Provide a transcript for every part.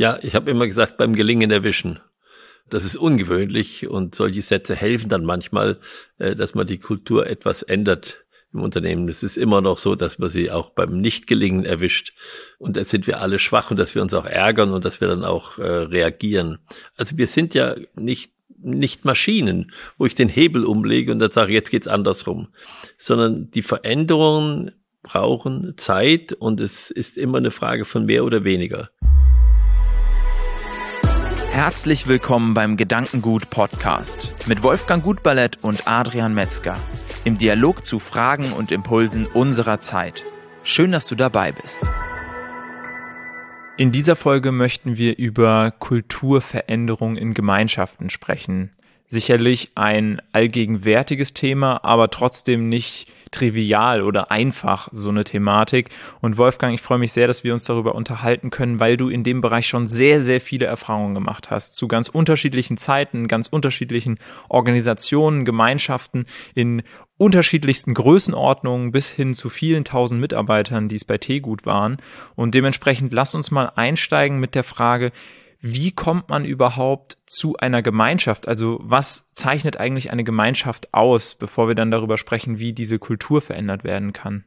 Ja, ich habe immer gesagt, beim Gelingen erwischen. Das ist ungewöhnlich und solche Sätze helfen dann manchmal, äh, dass man die Kultur etwas ändert im Unternehmen. Es ist immer noch so, dass man sie auch beim Nichtgelingen erwischt. Und da sind wir alle schwach und dass wir uns auch ärgern und dass wir dann auch äh, reagieren. Also wir sind ja nicht nicht Maschinen, wo ich den Hebel umlege und dann sage, jetzt geht's andersrum, sondern die Veränderungen brauchen Zeit und es ist immer eine Frage von mehr oder weniger. Herzlich willkommen beim Gedankengut Podcast mit Wolfgang Gutballett und Adrian Metzger im Dialog zu Fragen und Impulsen unserer Zeit. Schön, dass du dabei bist. In dieser Folge möchten wir über Kulturveränderung in Gemeinschaften sprechen. Sicherlich ein allgegenwärtiges Thema, aber trotzdem nicht trivial oder einfach so eine Thematik. Und Wolfgang, ich freue mich sehr, dass wir uns darüber unterhalten können, weil du in dem Bereich schon sehr, sehr viele Erfahrungen gemacht hast. Zu ganz unterschiedlichen Zeiten, ganz unterschiedlichen Organisationen, Gemeinschaften in unterschiedlichsten Größenordnungen bis hin zu vielen tausend Mitarbeitern, die es bei Teegut waren. Und dementsprechend lass uns mal einsteigen mit der Frage, wie kommt man überhaupt zu einer Gemeinschaft? Also was zeichnet eigentlich eine Gemeinschaft aus, bevor wir dann darüber sprechen, wie diese Kultur verändert werden kann?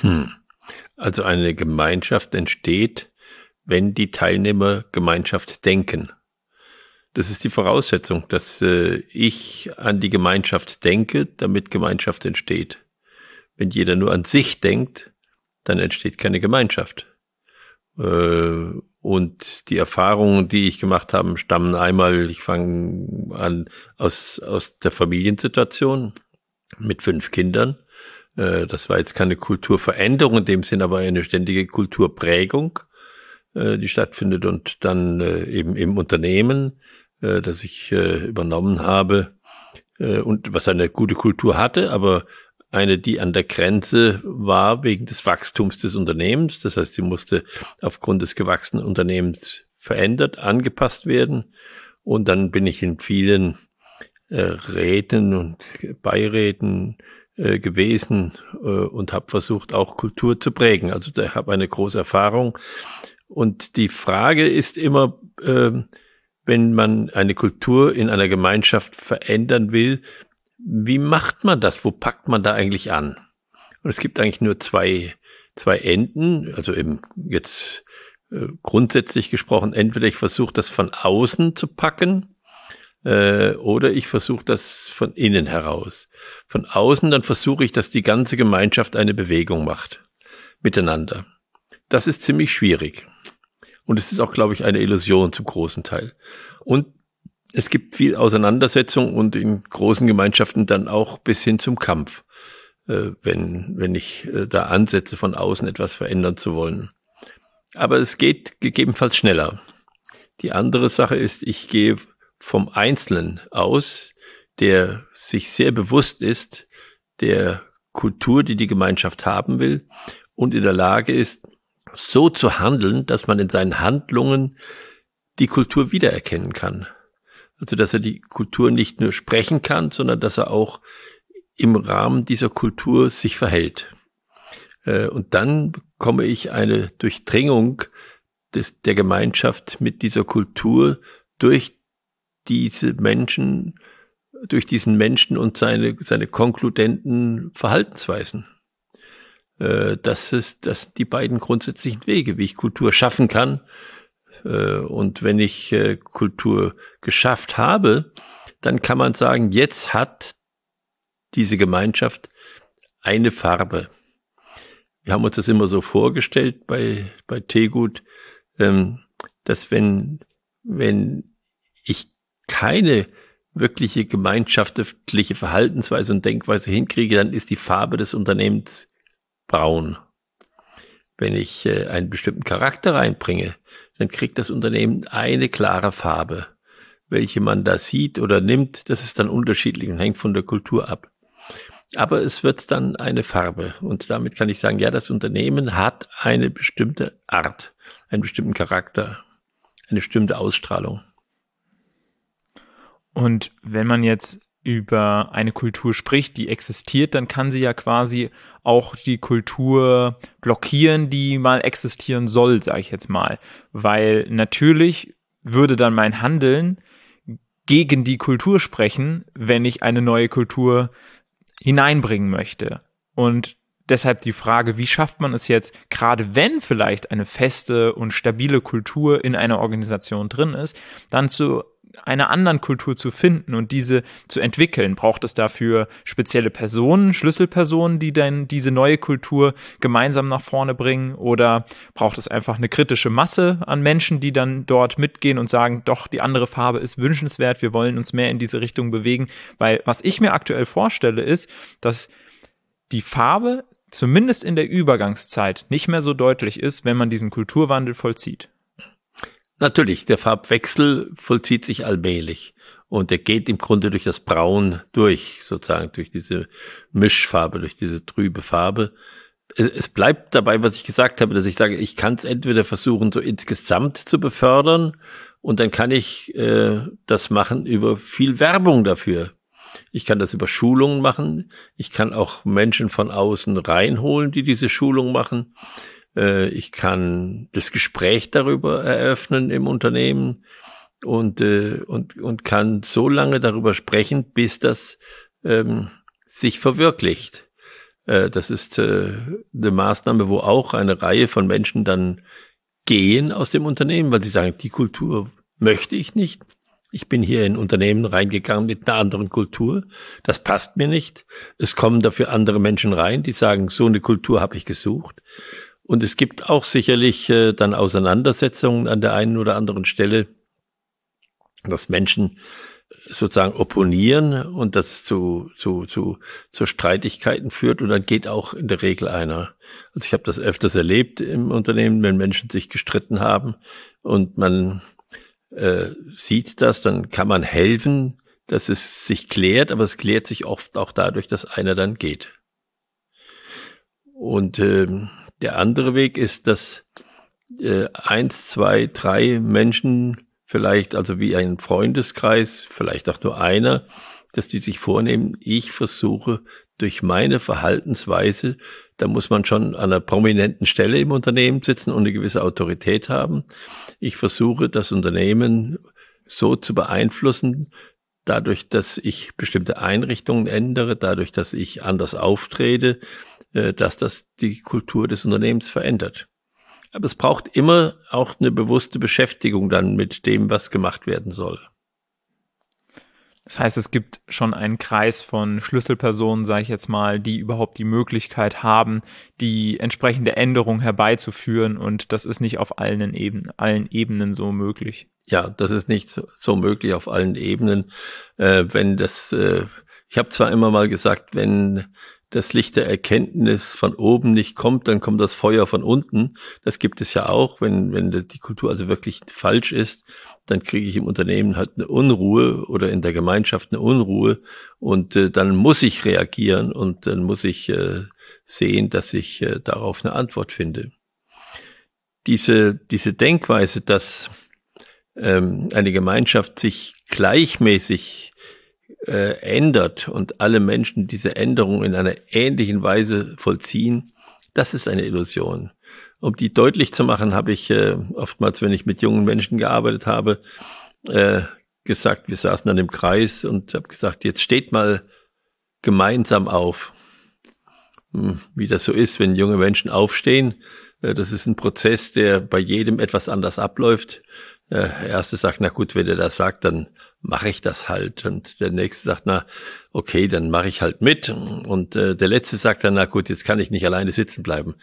Hm. Also eine Gemeinschaft entsteht, wenn die Teilnehmer Gemeinschaft denken. Das ist die Voraussetzung, dass äh, ich an die Gemeinschaft denke, damit Gemeinschaft entsteht. Wenn jeder nur an sich denkt, dann entsteht keine Gemeinschaft. Äh, und die Erfahrungen, die ich gemacht habe, stammen einmal, ich fange an, aus, aus der Familiensituation mit fünf Kindern. Äh, das war jetzt keine Kulturveränderung in dem Sinn, aber eine ständige Kulturprägung, äh, die stattfindet und dann eben im Unternehmen, das ich übernommen habe und was eine gute Kultur hatte, aber eine, die an der Grenze war wegen des Wachstums des Unternehmens. Das heißt, sie musste aufgrund des gewachsenen Unternehmens verändert, angepasst werden. Und dann bin ich in vielen äh, Räten und Beiräten äh, gewesen äh, und habe versucht, auch Kultur zu prägen. Also da habe eine große Erfahrung. Und die Frage ist immer, äh, wenn man eine Kultur in einer Gemeinschaft verändern will, wie macht man das? Wo packt man da eigentlich an? Und es gibt eigentlich nur zwei, zwei Enden, also eben jetzt äh, grundsätzlich gesprochen, entweder ich versuche das von außen zu packen, äh, oder ich versuche das von innen heraus. Von außen, dann versuche ich, dass die ganze Gemeinschaft eine Bewegung macht. Miteinander. Das ist ziemlich schwierig. Und es ist auch, glaube ich, eine Illusion zum großen Teil. Und es gibt viel Auseinandersetzung und in großen Gemeinschaften dann auch bis hin zum Kampf, äh, wenn, wenn ich äh, da ansetze, von außen etwas verändern zu wollen. Aber es geht gegebenenfalls schneller. Die andere Sache ist, ich gehe vom Einzelnen aus, der sich sehr bewusst ist der Kultur, die die Gemeinschaft haben will und in der Lage ist, so zu handeln, dass man in seinen Handlungen die Kultur wiedererkennen kann. Also, dass er die Kultur nicht nur sprechen kann, sondern dass er auch im Rahmen dieser Kultur sich verhält. Äh, und dann bekomme ich eine Durchdringung des, der Gemeinschaft mit dieser Kultur durch diese Menschen, durch diesen Menschen und seine, seine konkludenten Verhaltensweisen. Äh, das ist, das sind die beiden grundsätzlichen Wege, wie ich Kultur schaffen kann und wenn ich äh, Kultur geschafft habe, dann kann man sagen, jetzt hat diese Gemeinschaft eine Farbe. Wir haben uns das immer so vorgestellt bei, bei Tegut, ähm, dass wenn, wenn ich keine wirkliche gemeinschaftliche Verhaltensweise und Denkweise hinkriege, dann ist die Farbe des Unternehmens braun. Wenn ich äh, einen bestimmten Charakter reinbringe, dann kriegt das Unternehmen eine klare Farbe. Welche man da sieht oder nimmt, das ist dann unterschiedlich und hängt von der Kultur ab. Aber es wird dann eine Farbe. Und damit kann ich sagen, ja, das Unternehmen hat eine bestimmte Art, einen bestimmten Charakter, eine bestimmte Ausstrahlung. Und wenn man jetzt über eine Kultur spricht, die existiert, dann kann sie ja quasi auch die Kultur blockieren, die mal existieren soll, sage ich jetzt mal. Weil natürlich würde dann mein Handeln gegen die Kultur sprechen, wenn ich eine neue Kultur hineinbringen möchte. Und deshalb die Frage, wie schafft man es jetzt, gerade wenn vielleicht eine feste und stabile Kultur in einer Organisation drin ist, dann zu einer anderen Kultur zu finden und diese zu entwickeln? Braucht es dafür spezielle Personen, Schlüsselpersonen, die dann diese neue Kultur gemeinsam nach vorne bringen? Oder braucht es einfach eine kritische Masse an Menschen, die dann dort mitgehen und sagen, doch, die andere Farbe ist wünschenswert, wir wollen uns mehr in diese Richtung bewegen? Weil was ich mir aktuell vorstelle, ist, dass die Farbe zumindest in der Übergangszeit nicht mehr so deutlich ist, wenn man diesen Kulturwandel vollzieht. Natürlich, der Farbwechsel vollzieht sich allmählich und der geht im Grunde durch das Braun durch, sozusagen durch diese Mischfarbe, durch diese trübe Farbe. Es bleibt dabei, was ich gesagt habe, dass ich sage, ich kann es entweder versuchen, so insgesamt zu befördern und dann kann ich äh, das machen über viel Werbung dafür. Ich kann das über Schulungen machen. Ich kann auch Menschen von außen reinholen, die diese Schulung machen. Äh, ich kann das Gespräch darüber eröffnen im Unternehmen und, äh, und, und kann so lange darüber sprechen, bis das ähm, sich verwirklicht. Äh, das ist äh, eine Maßnahme, wo auch eine Reihe von Menschen dann gehen aus dem Unternehmen, weil sie sagen, die Kultur möchte ich nicht. Ich bin hier in Unternehmen reingegangen mit einer anderen Kultur. Das passt mir nicht. Es kommen dafür andere Menschen rein, die sagen, so eine Kultur habe ich gesucht. Und es gibt auch sicherlich äh, dann Auseinandersetzungen an der einen oder anderen Stelle, dass Menschen sozusagen opponieren und das zu, zu, zu, zu Streitigkeiten führt und dann geht auch in der Regel einer. Also ich habe das öfters erlebt im Unternehmen, wenn Menschen sich gestritten haben und man äh, sieht das, dann kann man helfen, dass es sich klärt, aber es klärt sich oft auch dadurch, dass einer dann geht. Und ähm, der andere Weg ist, dass äh, eins, zwei, drei Menschen vielleicht, also wie ein Freundeskreis, vielleicht auch nur einer, dass die sich vornehmen, ich versuche durch meine Verhaltensweise, da muss man schon an einer prominenten Stelle im Unternehmen sitzen und eine gewisse Autorität haben. Ich versuche das Unternehmen so zu beeinflussen, dadurch, dass ich bestimmte Einrichtungen ändere, dadurch, dass ich anders auftrete, dass das die Kultur des Unternehmens verändert. Aber es braucht immer auch eine bewusste Beschäftigung dann mit dem, was gemacht werden soll. Das heißt, es gibt schon einen Kreis von Schlüsselpersonen, sage ich jetzt mal, die überhaupt die Möglichkeit haben, die entsprechende Änderung herbeizuführen und das ist nicht auf allen Ebenen, allen Ebenen so möglich. Ja, das ist nicht so, so möglich auf allen Ebenen. Äh, wenn das, äh, ich habe zwar immer mal gesagt, wenn das Licht der Erkenntnis von oben nicht kommt, dann kommt das Feuer von unten. Das gibt es ja auch, wenn, wenn die Kultur also wirklich falsch ist, dann kriege ich im Unternehmen halt eine Unruhe oder in der Gemeinschaft eine Unruhe und äh, dann muss ich reagieren und dann muss ich äh, sehen, dass ich äh, darauf eine Antwort finde. Diese, diese Denkweise, dass ähm, eine Gemeinschaft sich gleichmäßig äh, ändert und alle Menschen diese Änderung in einer ähnlichen Weise vollziehen, das ist eine Illusion. Um die deutlich zu machen, habe ich äh, oftmals, wenn ich mit jungen Menschen gearbeitet habe, äh, gesagt, wir saßen dann im Kreis und habe gesagt, jetzt steht mal gemeinsam auf. Hm, wie das so ist, wenn junge Menschen aufstehen, äh, das ist ein Prozess, der bei jedem etwas anders abläuft. Äh, der erste sagt, na gut, wenn er das sagt, dann mache ich das halt. Und der nächste sagt, na, okay, dann mache ich halt mit. Und äh, der letzte sagt dann, na gut, jetzt kann ich nicht alleine sitzen bleiben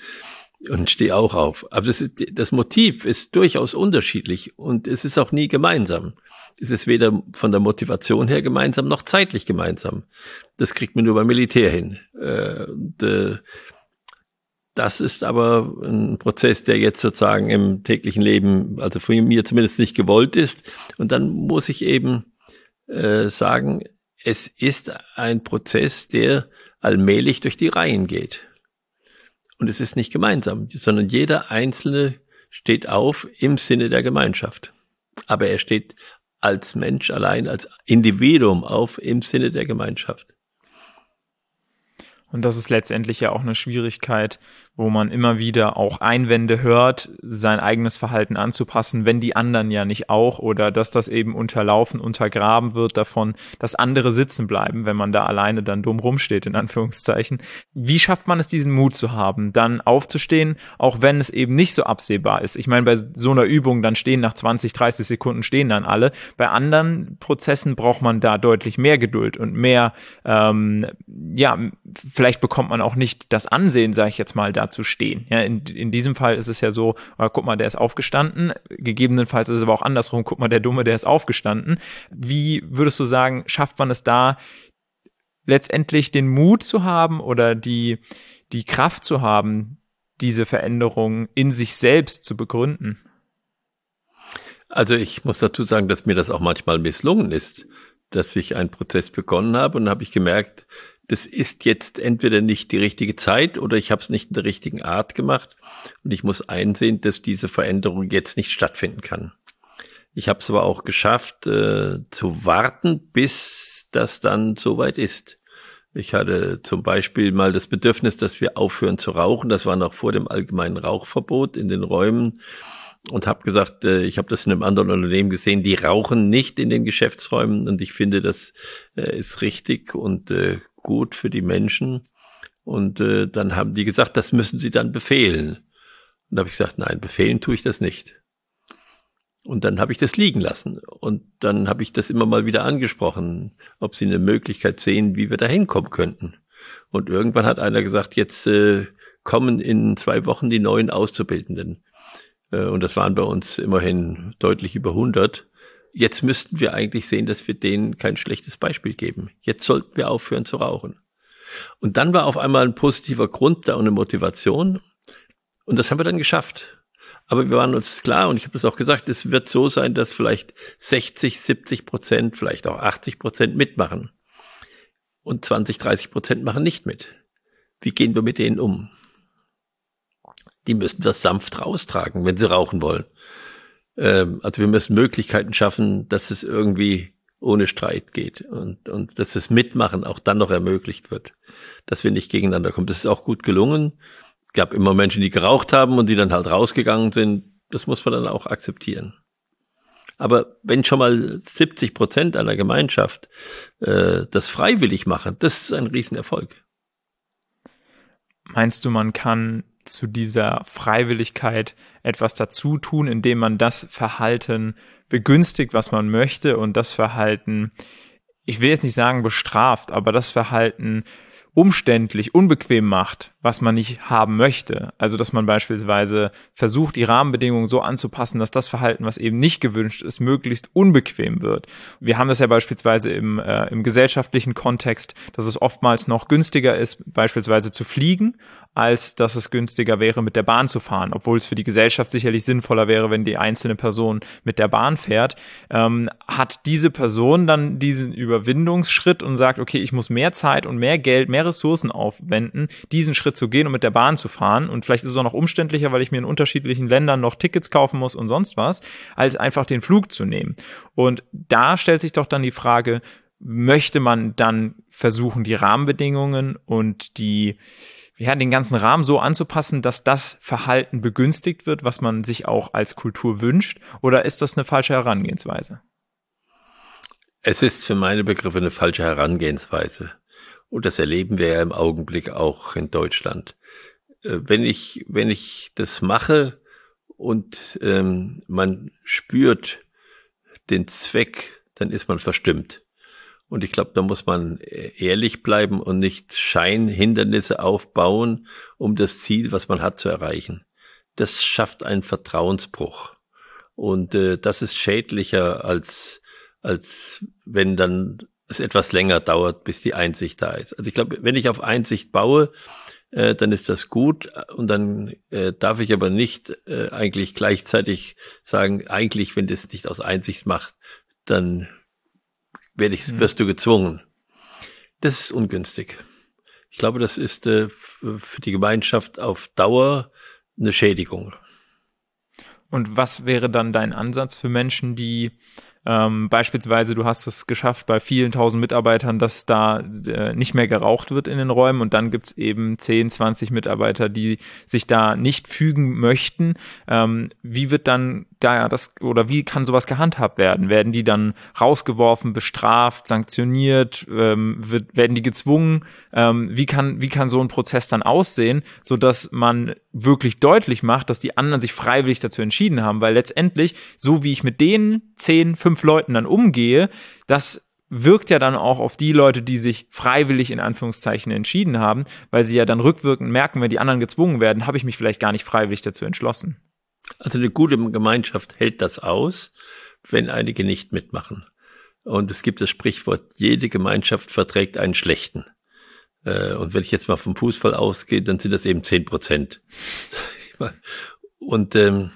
und stehe auch auf. Aber das, ist, das Motiv ist durchaus unterschiedlich und es ist auch nie gemeinsam. Es ist weder von der Motivation her gemeinsam noch zeitlich gemeinsam. Das kriegt man nur beim Militär hin. Äh, und, äh, das ist aber ein Prozess, der jetzt sozusagen im täglichen Leben, also von mir zumindest nicht gewollt ist. Und dann muss ich eben äh, sagen, es ist ein Prozess, der allmählich durch die Reihen geht. Und es ist nicht gemeinsam, sondern jeder Einzelne steht auf im Sinne der Gemeinschaft. Aber er steht als Mensch allein, als Individuum auf im Sinne der Gemeinschaft. Und das ist letztendlich ja auch eine Schwierigkeit, wo man immer wieder auch Einwände hört, sein eigenes Verhalten anzupassen, wenn die anderen ja nicht auch oder dass das eben unterlaufen, untergraben wird davon, dass andere sitzen bleiben, wenn man da alleine dann dumm rumsteht, in Anführungszeichen. Wie schafft man es, diesen Mut zu haben, dann aufzustehen, auch wenn es eben nicht so absehbar ist? Ich meine, bei so einer Übung, dann stehen nach 20, 30 Sekunden stehen dann alle. Bei anderen Prozessen braucht man da deutlich mehr Geduld und mehr, ähm, ja, vielleicht bekommt man auch nicht das Ansehen, sage ich jetzt mal, da zu stehen. Ja, in, in diesem Fall ist es ja so, äh, guck mal, der ist aufgestanden. Gegebenenfalls ist es aber auch andersrum, guck mal, der Dumme, der ist aufgestanden. Wie würdest du sagen, schafft man es da, letztendlich den Mut zu haben oder die, die Kraft zu haben, diese Veränderung in sich selbst zu begründen? Also ich muss dazu sagen, dass mir das auch manchmal misslungen ist, dass ich einen Prozess begonnen habe und habe ich gemerkt, das ist jetzt entweder nicht die richtige Zeit oder ich habe es nicht in der richtigen Art gemacht und ich muss einsehen, dass diese Veränderung jetzt nicht stattfinden kann. Ich habe es aber auch geschafft, äh, zu warten, bis das dann soweit ist. Ich hatte zum Beispiel mal das Bedürfnis, dass wir aufhören zu rauchen. Das war noch vor dem allgemeinen Rauchverbot in den Räumen und habe gesagt, äh, ich habe das in einem anderen Unternehmen gesehen, die rauchen nicht in den Geschäftsräumen und ich finde, das äh, ist richtig und äh, gut für die Menschen. Und äh, dann haben die gesagt, das müssen sie dann befehlen. Und da habe ich gesagt, nein, befehlen tue ich das nicht. Und dann habe ich das liegen lassen. Und dann habe ich das immer mal wieder angesprochen, ob sie eine Möglichkeit sehen, wie wir da hinkommen könnten. Und irgendwann hat einer gesagt, jetzt äh, kommen in zwei Wochen die neuen Auszubildenden. Äh, und das waren bei uns immerhin deutlich über 100 jetzt müssten wir eigentlich sehen, dass wir denen kein schlechtes Beispiel geben. Jetzt sollten wir aufhören zu rauchen. Und dann war auf einmal ein positiver Grund da und eine Motivation. Und das haben wir dann geschafft. Aber wir waren uns klar, und ich habe es auch gesagt, es wird so sein, dass vielleicht 60, 70 Prozent, vielleicht auch 80 Prozent mitmachen. Und 20, 30 Prozent machen nicht mit. Wie gehen wir mit denen um? Die müssen das sanft raustragen, wenn sie rauchen wollen. Ähm, also wir müssen Möglichkeiten schaffen, dass es irgendwie ohne Streit geht und, und dass das Mitmachen auch dann noch ermöglicht wird, dass wir nicht gegeneinander kommen. Das ist auch gut gelungen. Es gab immer Menschen, die geraucht haben und die dann halt rausgegangen sind. Das muss man dann auch akzeptieren. Aber wenn schon mal 70 Prozent einer Gemeinschaft äh, das freiwillig machen, das ist ein Riesenerfolg. Meinst du, man kann zu dieser Freiwilligkeit etwas dazu tun, indem man das Verhalten begünstigt, was man möchte und das Verhalten, ich will jetzt nicht sagen bestraft, aber das Verhalten umständlich, unbequem macht, was man nicht haben möchte. Also, dass man beispielsweise versucht, die Rahmenbedingungen so anzupassen, dass das Verhalten, was eben nicht gewünscht ist, möglichst unbequem wird. Wir haben das ja beispielsweise im, äh, im gesellschaftlichen Kontext, dass es oftmals noch günstiger ist, beispielsweise zu fliegen, als dass es günstiger wäre, mit der Bahn zu fahren, obwohl es für die Gesellschaft sicherlich sinnvoller wäre, wenn die einzelne Person mit der Bahn fährt, ähm, hat diese Person dann diesen Überwindungsschritt und sagt, okay, ich muss mehr Zeit und mehr Geld, mehr Ressourcen aufwenden, diesen Schritt zu gehen und mit der Bahn zu fahren. Und vielleicht ist es auch noch umständlicher, weil ich mir in unterschiedlichen Ländern noch Tickets kaufen muss und sonst was, als einfach den Flug zu nehmen. Und da stellt sich doch dann die Frage, möchte man dann versuchen, die Rahmenbedingungen und die ja, den ganzen Rahmen so anzupassen, dass das Verhalten begünstigt wird, was man sich auch als Kultur wünscht? Oder ist das eine falsche Herangehensweise? Es ist für meine Begriffe eine falsche Herangehensweise. Und das erleben wir ja im Augenblick auch in Deutschland. Äh, wenn ich, wenn ich das mache und ähm, man spürt den Zweck, dann ist man verstimmt. Und ich glaube, da muss man ehrlich bleiben und nicht Scheinhindernisse aufbauen, um das Ziel, was man hat, zu erreichen. Das schafft einen Vertrauensbruch. Und äh, das ist schädlicher als, als wenn dann es etwas länger dauert, bis die Einsicht da ist. Also ich glaube, wenn ich auf Einsicht baue, äh, dann ist das gut und dann äh, darf ich aber nicht äh, eigentlich gleichzeitig sagen, eigentlich, wenn das nicht aus Einsicht macht, dann werde ich, hm. wirst du gezwungen. Das ist ungünstig. Ich glaube, das ist äh, für die Gemeinschaft auf Dauer eine Schädigung. Und was wäre dann dein Ansatz für Menschen, die Ähm, beispielsweise, du hast es geschafft bei vielen tausend Mitarbeitern, dass da äh, nicht mehr geraucht wird in den Räumen und dann gibt's eben 10, 20 Mitarbeiter, die sich da nicht fügen möchten. Ähm, wie wird dann da das oder wie kann sowas gehandhabt werden? Werden die dann rausgeworfen, bestraft, sanktioniert? Ähm, wird, werden die gezwungen? Ähm, wie kann wie kann so ein Prozess dann aussehen, so dass man wirklich deutlich macht, dass die anderen sich freiwillig dazu entschieden haben? Weil letztendlich, so wie ich mit denen zehn, fünf Leuten dann umgehe, das wirkt ja dann auch auf die Leute, die sich freiwillig in Anführungszeichen entschieden haben, weil sie ja dann rückwirkend merken, wenn die anderen gezwungen werden, habe ich mich vielleicht gar nicht freiwillig dazu entschlossen. Also eine gute Gemeinschaft hält das aus, wenn einige nicht mitmachen. Und es gibt das Sprichwort, jede Gemeinschaft verträgt einen schlechten. Äh, und wenn ich jetzt mal vom Fußball ausgehe, dann sind das eben zehn Prozent. Und ähm,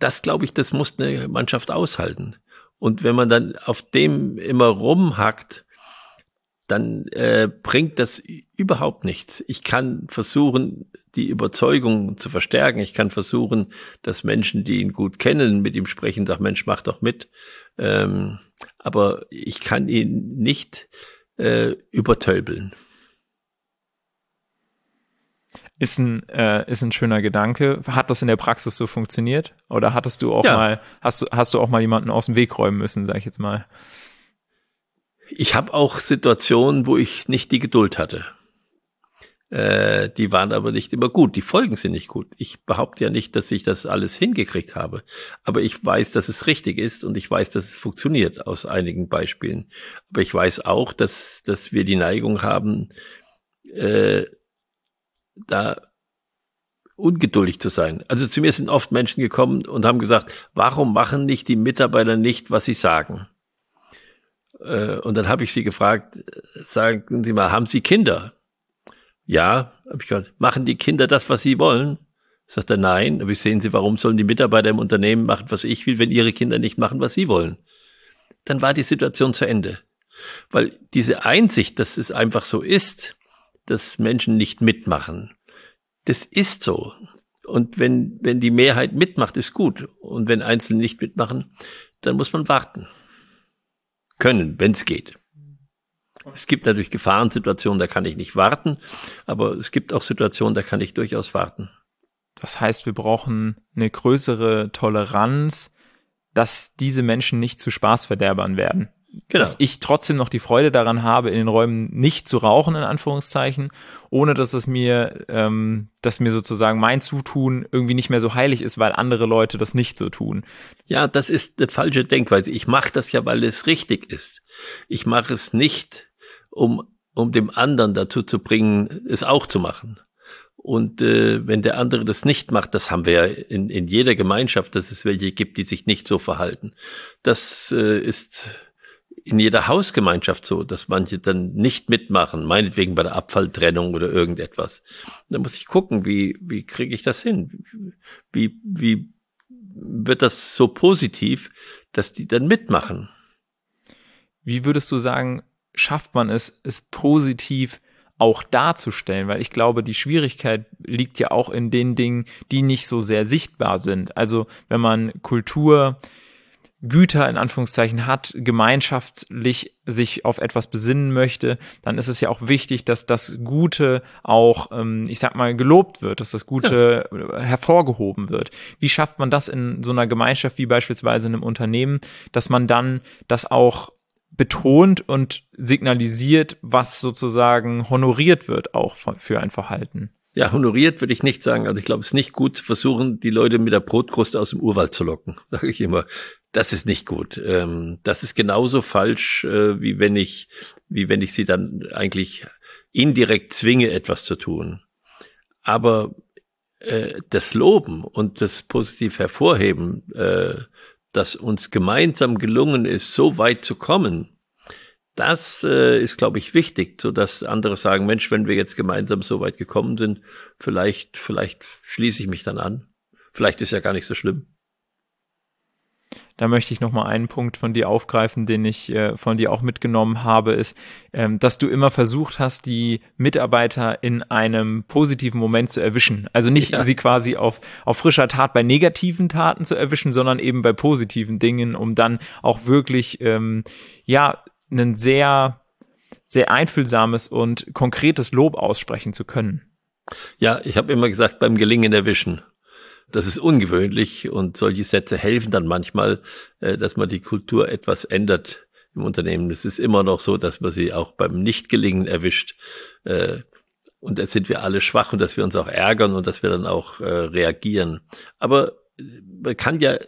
das, glaube ich, das muss eine Mannschaft aushalten. Und wenn man dann auf dem immer rumhackt, dann äh, bringt das überhaupt nichts. Ich kann versuchen, die Überzeugung zu verstärken. Ich kann versuchen, dass Menschen, die ihn gut kennen, mit ihm sprechen, sagen, Mensch, mach doch mit. Ähm, aber ich kann ihn nicht äh, übertölpeln. Ist ein, äh, ist ein schöner Gedanke. Hat das in der Praxis so funktioniert? Oder hattest du auch ja. mal, hast du, hast du auch mal jemanden aus dem Weg räumen müssen, sag ich jetzt mal? Ich habe auch Situationen, wo ich nicht die Geduld hatte. Äh, die waren aber nicht immer gut. Die Folgen sind nicht gut. Ich behaupte ja nicht, dass ich das alles hingekriegt habe. Aber ich weiß, dass es richtig ist und ich weiß, dass es funktioniert aus einigen Beispielen. Aber ich weiß auch, dass, dass wir die Neigung haben, äh, da ungeduldig zu sein. Also zu mir sind oft Menschen gekommen und haben gesagt, warum machen nicht die Mitarbeiter nicht, was sie sagen? Äh, und dann habe ich sie gefragt, sagen Sie mal, haben Sie Kinder? Ja, habe ich gesagt, machen die Kinder das, was sie wollen? Sagt er, nein. Aber sehen Sie, warum sollen die Mitarbeiter im Unternehmen machen, was ich will, wenn ihre Kinder nicht machen, was sie wollen? Dann war die Situation zu Ende. Weil diese Einsicht, dass es einfach so ist, dass Menschen nicht mitmachen. Das ist so. Und wenn, wenn die Mehrheit mitmacht, ist gut. Und wenn Einzelne nicht mitmachen, dann muss man warten. Können, wenn es geht. Es gibt natürlich Gefahrensituationen, da kann ich nicht warten, aber es gibt auch Situationen, da kann ich durchaus warten. Das heißt, wir brauchen eine größere Toleranz, dass diese Menschen nicht zu Spaßverderbern werden. Genau. Dass ich trotzdem noch die Freude daran habe, in den Räumen nicht zu rauchen, in Anführungszeichen, ohne dass es mir, ähm, dass mir sozusagen mein Zutun irgendwie nicht mehr so heilig ist, weil andere Leute das nicht so tun. Ja, das ist eine falsche Denkweise. Ich mache das ja, weil es richtig ist. Ich mache es nicht, um, um dem anderen dazu zu bringen, es auch zu machen. Und äh, wenn der andere das nicht macht, das haben wir ja in, in jeder Gemeinschaft, dass es welche gibt, die sich nicht so verhalten. Das äh, ist in jeder Hausgemeinschaft so, dass manche dann nicht mitmachen, meinetwegen bei der Abfalltrennung oder irgendetwas. Da muss ich gucken, wie, wie kriege ich das hin? Wie, wie wird das so positiv, dass die dann mitmachen? Wie würdest du sagen, schafft man es, es positiv auch darzustellen, weil ich glaube, die Schwierigkeit liegt ja auch in den Dingen, die nicht so sehr sichtbar sind. Also wenn man Kultur Güter in Anführungszeichen hat, gemeinschaftlich sich auf etwas besinnen möchte, dann ist es ja auch wichtig, dass das Gute auch, ähm, ich sag mal, gelobt wird, dass das Gute ja. hervorgehoben wird. Wie schafft man das in so einer Gemeinschaft wie beispielsweise in einem Unternehmen, dass man dann das auch betont und signalisiert, was sozusagen honoriert wird auch für ein Verhalten? Ja, honoriert würde ich nicht sagen. Also ich glaube, es ist nicht gut zu versuchen, die Leute mit der Brotkruste aus dem Urwald zu locken, sage ich immer. Das ist nicht gut. Ähm, das ist genauso falsch, äh, wie wenn ich, wie wenn ich sie dann eigentlich indirekt zwinge, etwas zu tun. Aber äh, das Loben und das positiv hervorheben, äh, dass uns gemeinsam gelungen ist, so weit zu kommen, das äh, ist, glaube ich, wichtig, so dass andere sagen, Mensch, wenn wir jetzt gemeinsam so weit gekommen sind, vielleicht, vielleicht schließe ich mich dann an. Vielleicht ist ja gar nicht so schlimm. Da möchte ich nochmal einen Punkt von dir aufgreifen, den ich äh, von dir auch mitgenommen habe, ist, ähm, dass du immer versucht hast, die Mitarbeiter in einem positiven Moment zu erwischen. Also nicht ja. sie quasi auf, auf frischer Tat bei negativen Taten zu erwischen, sondern eben bei positiven Dingen, um dann auch wirklich, ähm, ja, einen sehr, sehr einfühlsames und konkretes Lob aussprechen zu können. Ja, ich habe immer gesagt, beim Gelingen erwischen. Das ist ungewöhnlich und solche Sätze helfen dann manchmal, äh, dass man die Kultur etwas ändert im Unternehmen. Es ist immer noch so, dass man sie auch beim Nichtgelingen erwischt. Äh, und da sind wir alle schwach und dass wir uns auch ärgern und dass wir dann auch äh, reagieren. Aber man kann ja,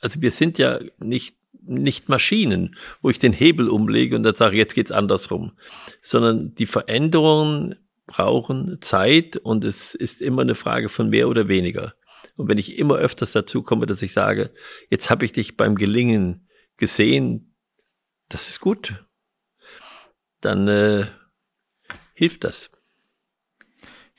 also wir sind ja nicht nicht Maschinen, wo ich den Hebel umlege und dann sage, jetzt geht's andersrum, sondern die Veränderungen brauchen Zeit und es ist immer eine Frage von mehr oder weniger. Und wenn ich immer öfters dazu komme, dass ich sage, jetzt habe ich dich beim Gelingen gesehen, das ist gut, dann äh, hilft das.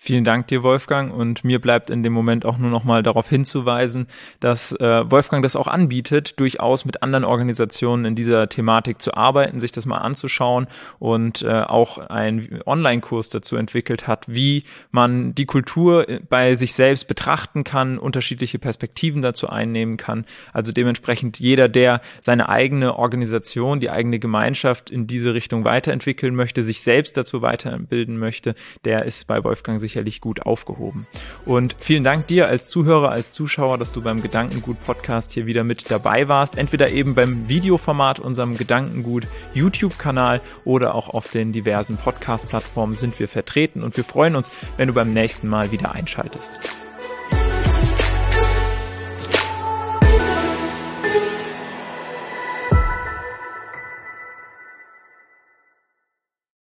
Vielen Dank dir, Wolfgang. Und mir bleibt in dem Moment auch nur noch mal darauf hinzuweisen, dass äh, Wolfgang das auch anbietet, durchaus mit anderen Organisationen in dieser Thematik zu arbeiten, sich das mal anzuschauen und äh, auch einen Online-Kurs dazu entwickelt hat, wie man die Kultur bei sich selbst betrachten kann, unterschiedliche Perspektiven dazu einnehmen kann. Also dementsprechend jeder, der seine eigene Organisation, die eigene Gemeinschaft in diese Richtung weiterentwickeln möchte, sich selbst dazu weiterbilden möchte, der ist bei Wolfgang sich sicherlich gut aufgehoben. Und vielen Dank dir als Zuhörer, als Zuschauer, dass du beim Gedankengut Podcast hier wieder mit dabei warst. Entweder eben beim Videoformat unserem Gedankengut YouTube-Kanal oder auch auf den diversen Podcast-Plattformen sind wir vertreten und wir freuen uns, wenn du beim nächsten Mal wieder einschaltest.